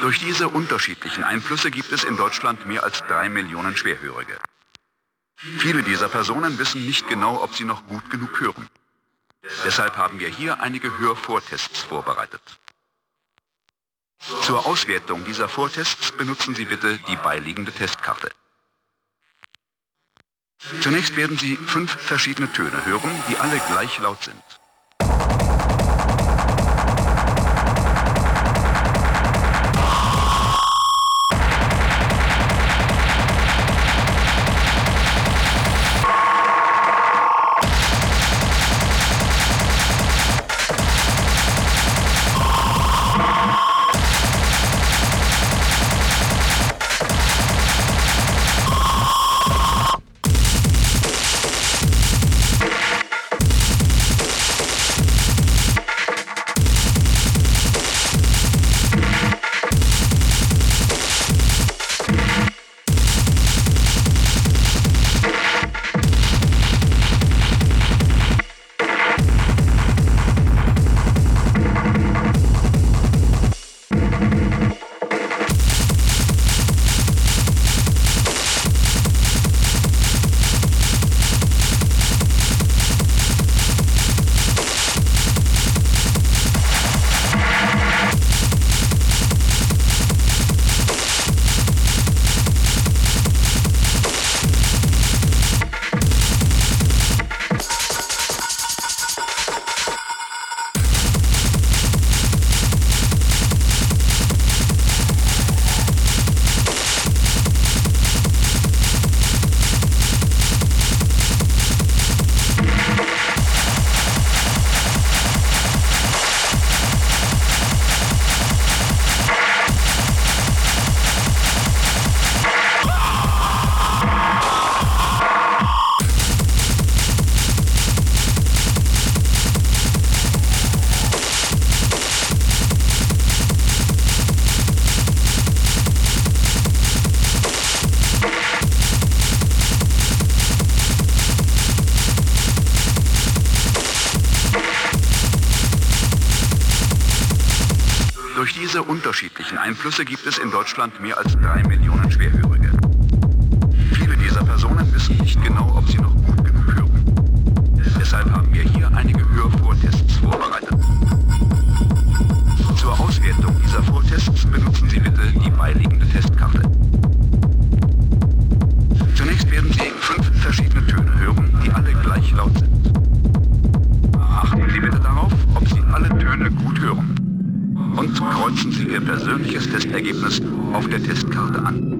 Durch diese unterschiedlichen Einflüsse gibt es in Deutschland mehr als drei Millionen Schwerhörige. Viele dieser Personen wissen nicht genau, ob sie noch gut genug hören. Deshalb haben wir hier einige Hörvortests vorbereitet. Zur Auswertung dieser Vortests benutzen Sie bitte die beiliegende Testkarte. Zunächst werden Sie fünf verschiedene Töne hören, die alle gleich laut sind. Unterschiedlichen Einflüsse gibt es in Deutschland mehr als drei Millionen Schwerhörige. Viele dieser Personen wissen nicht genau, ob sie noch gut genug hören. Deshalb haben wir hier einige Hörvortests vorbereitet. Zur Auswertung dieser Vortests benutzen Sie bitte die beiliegende Testkarte. Zunächst werden Sie fünf verschiedene Töne hören, die alle gleich laut sind. Achten Sie bitte darauf, ob Sie alle Töne gut hören und kreuzen Sie Ihr persönliches Testergebnis auf der Testkarte an.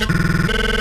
Nên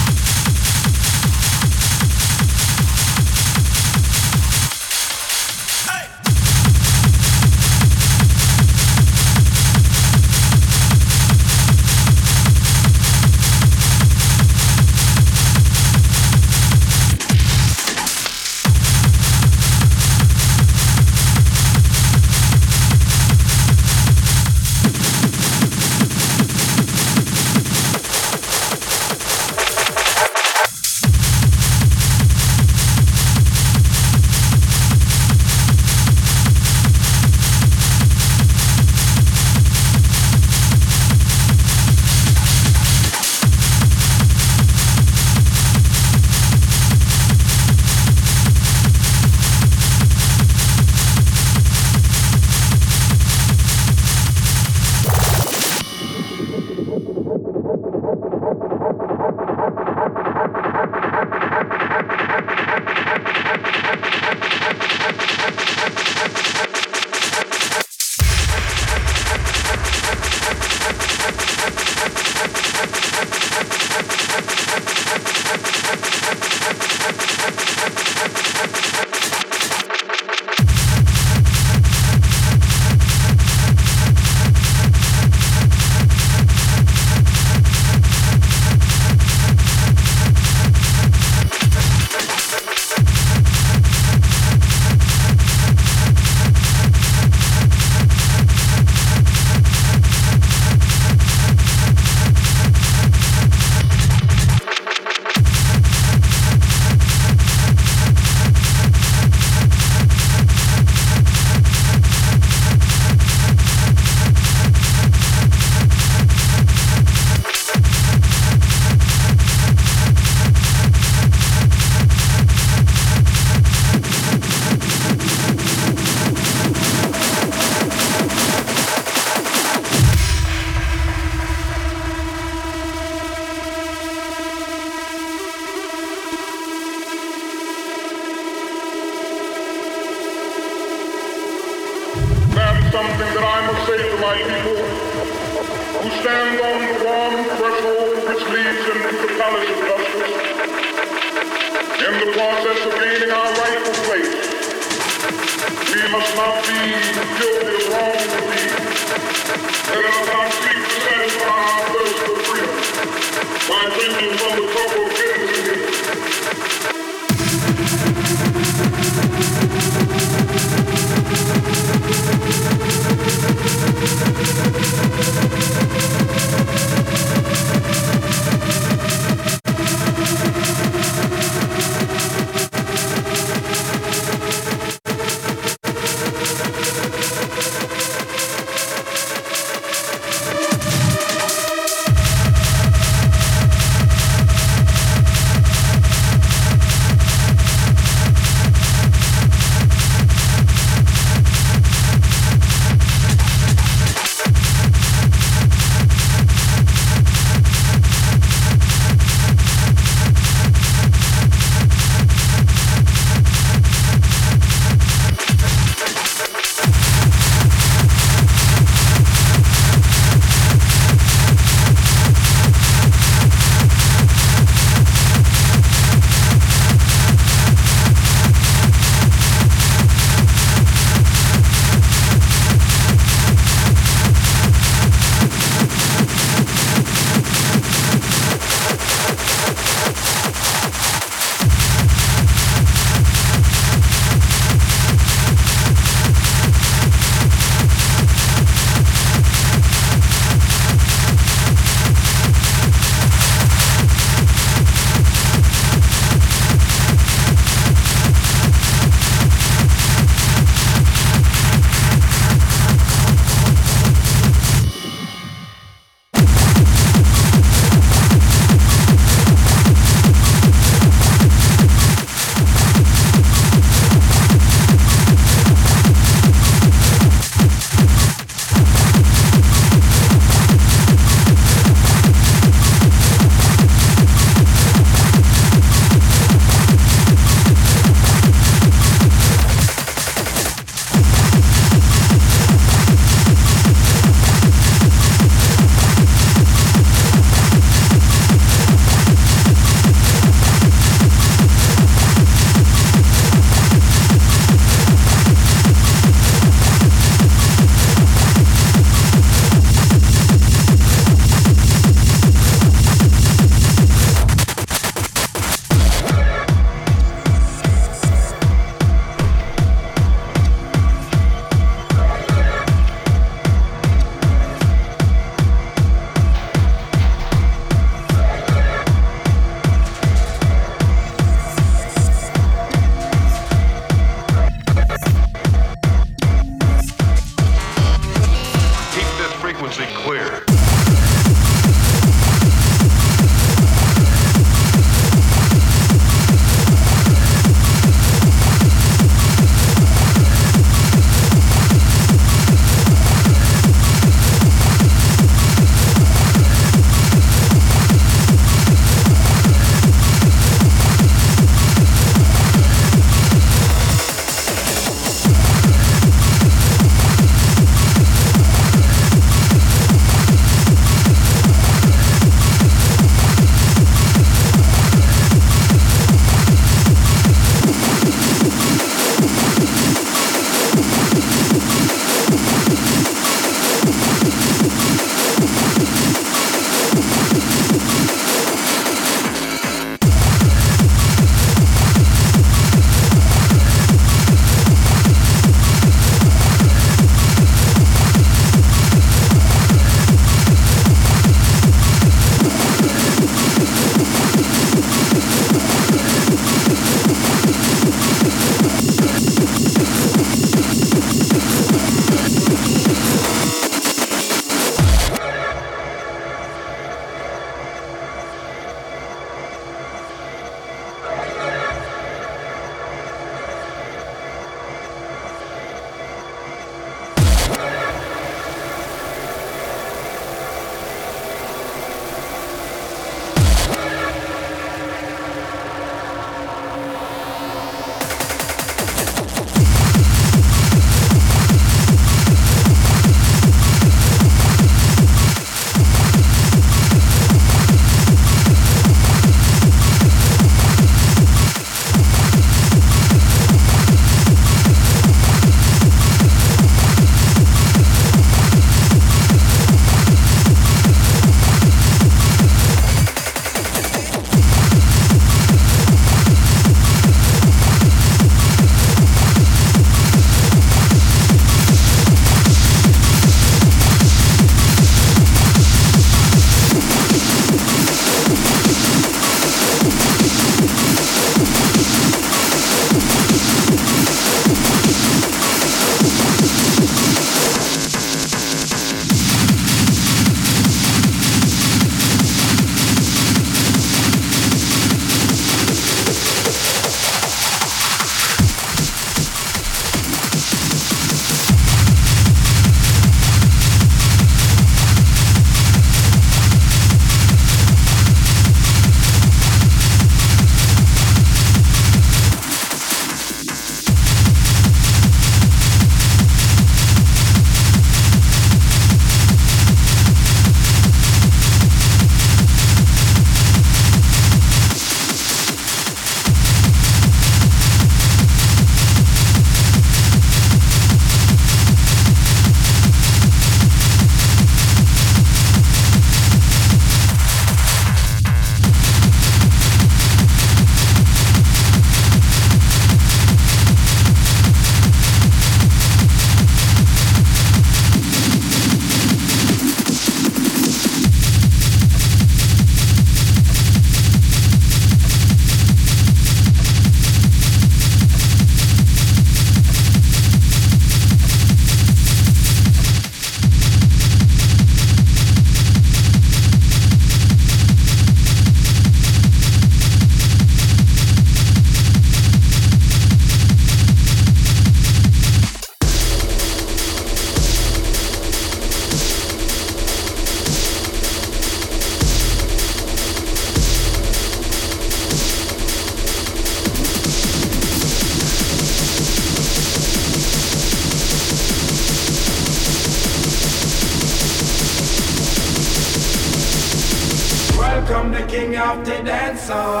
있어.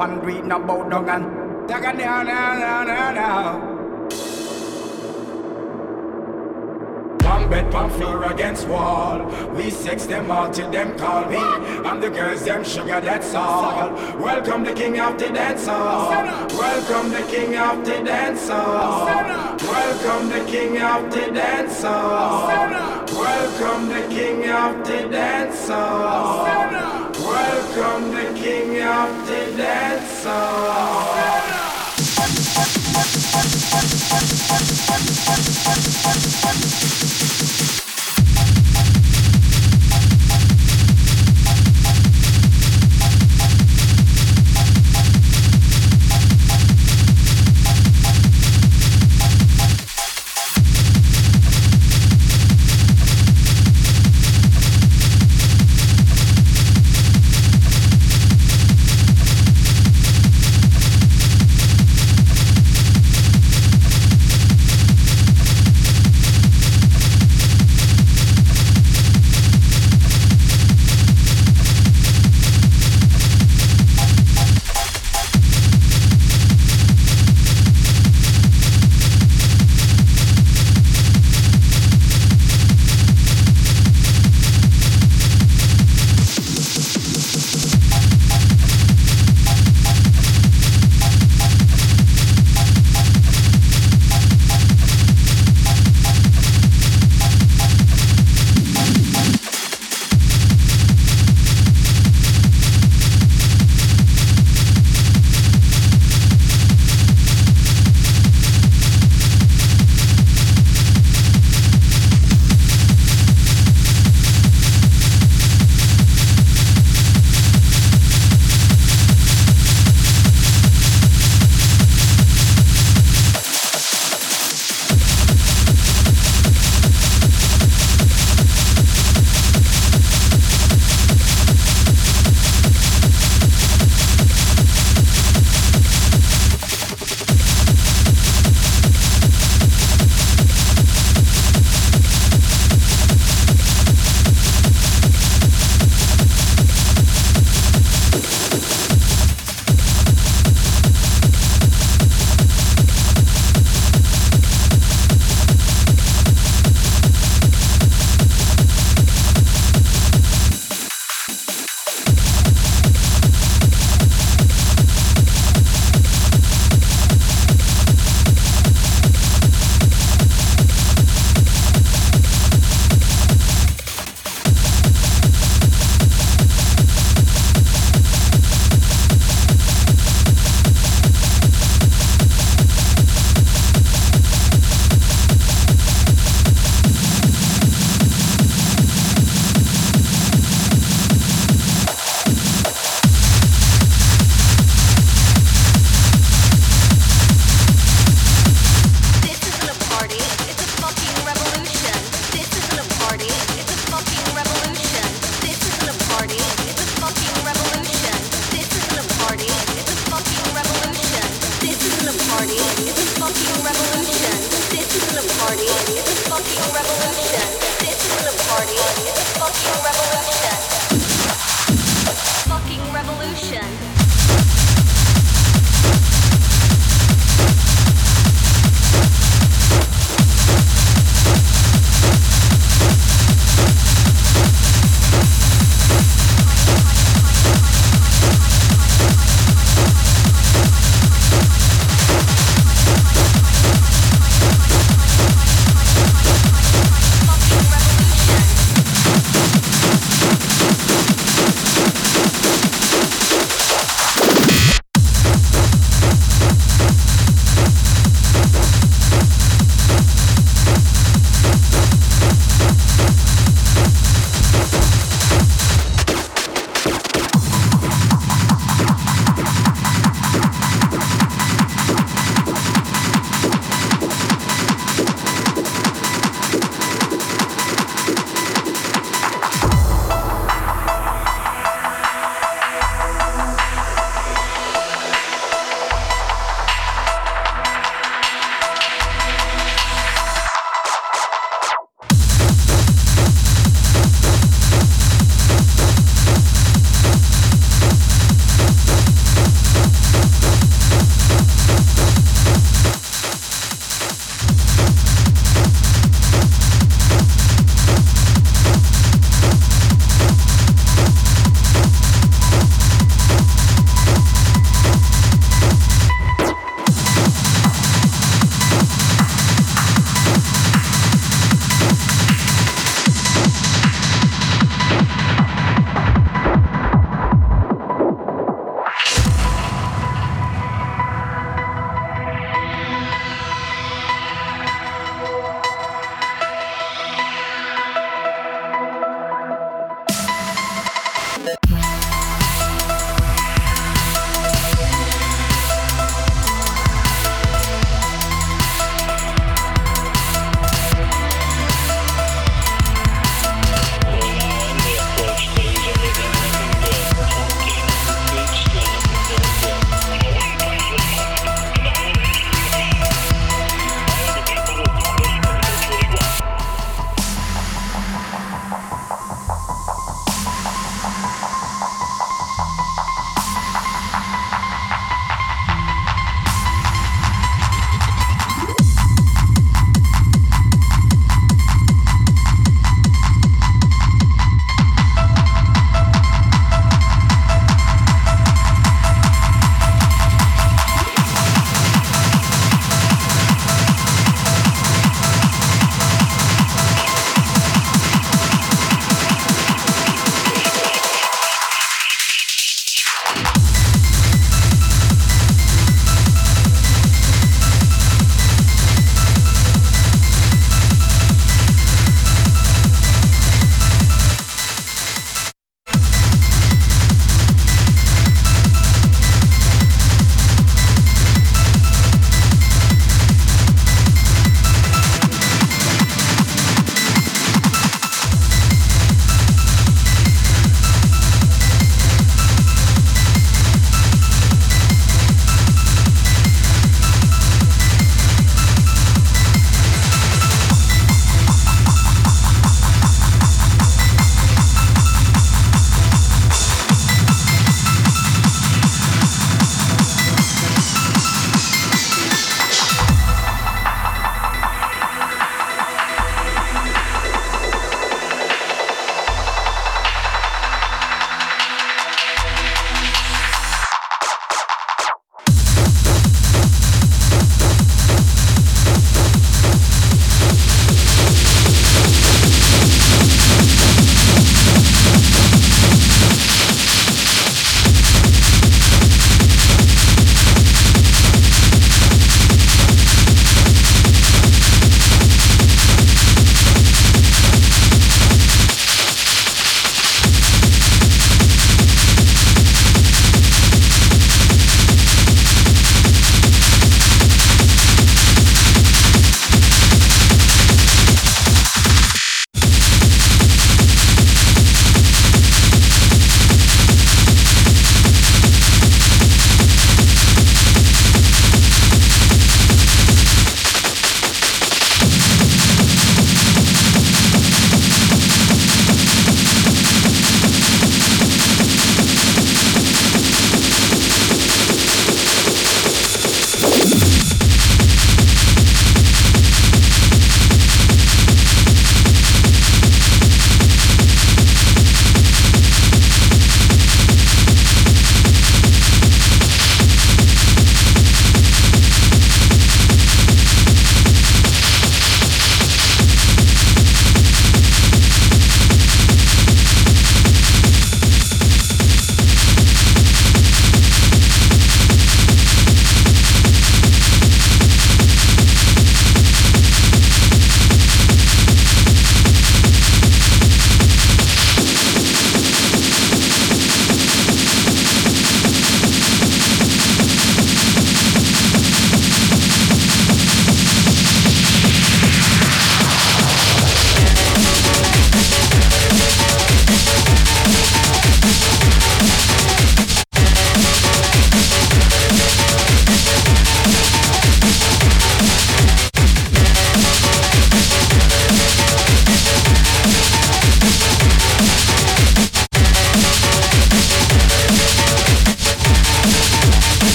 And read no bow down and take a down, down, down, down, down. One bed, one floor against wall. We sex them all till them call me. And the girls them sugar, that's all. Welcome the king of the dancer. Welcome the king of the dancer. Welcome the king of the dancer. Welcome the king of the dancer. Welcome the king of the dancer.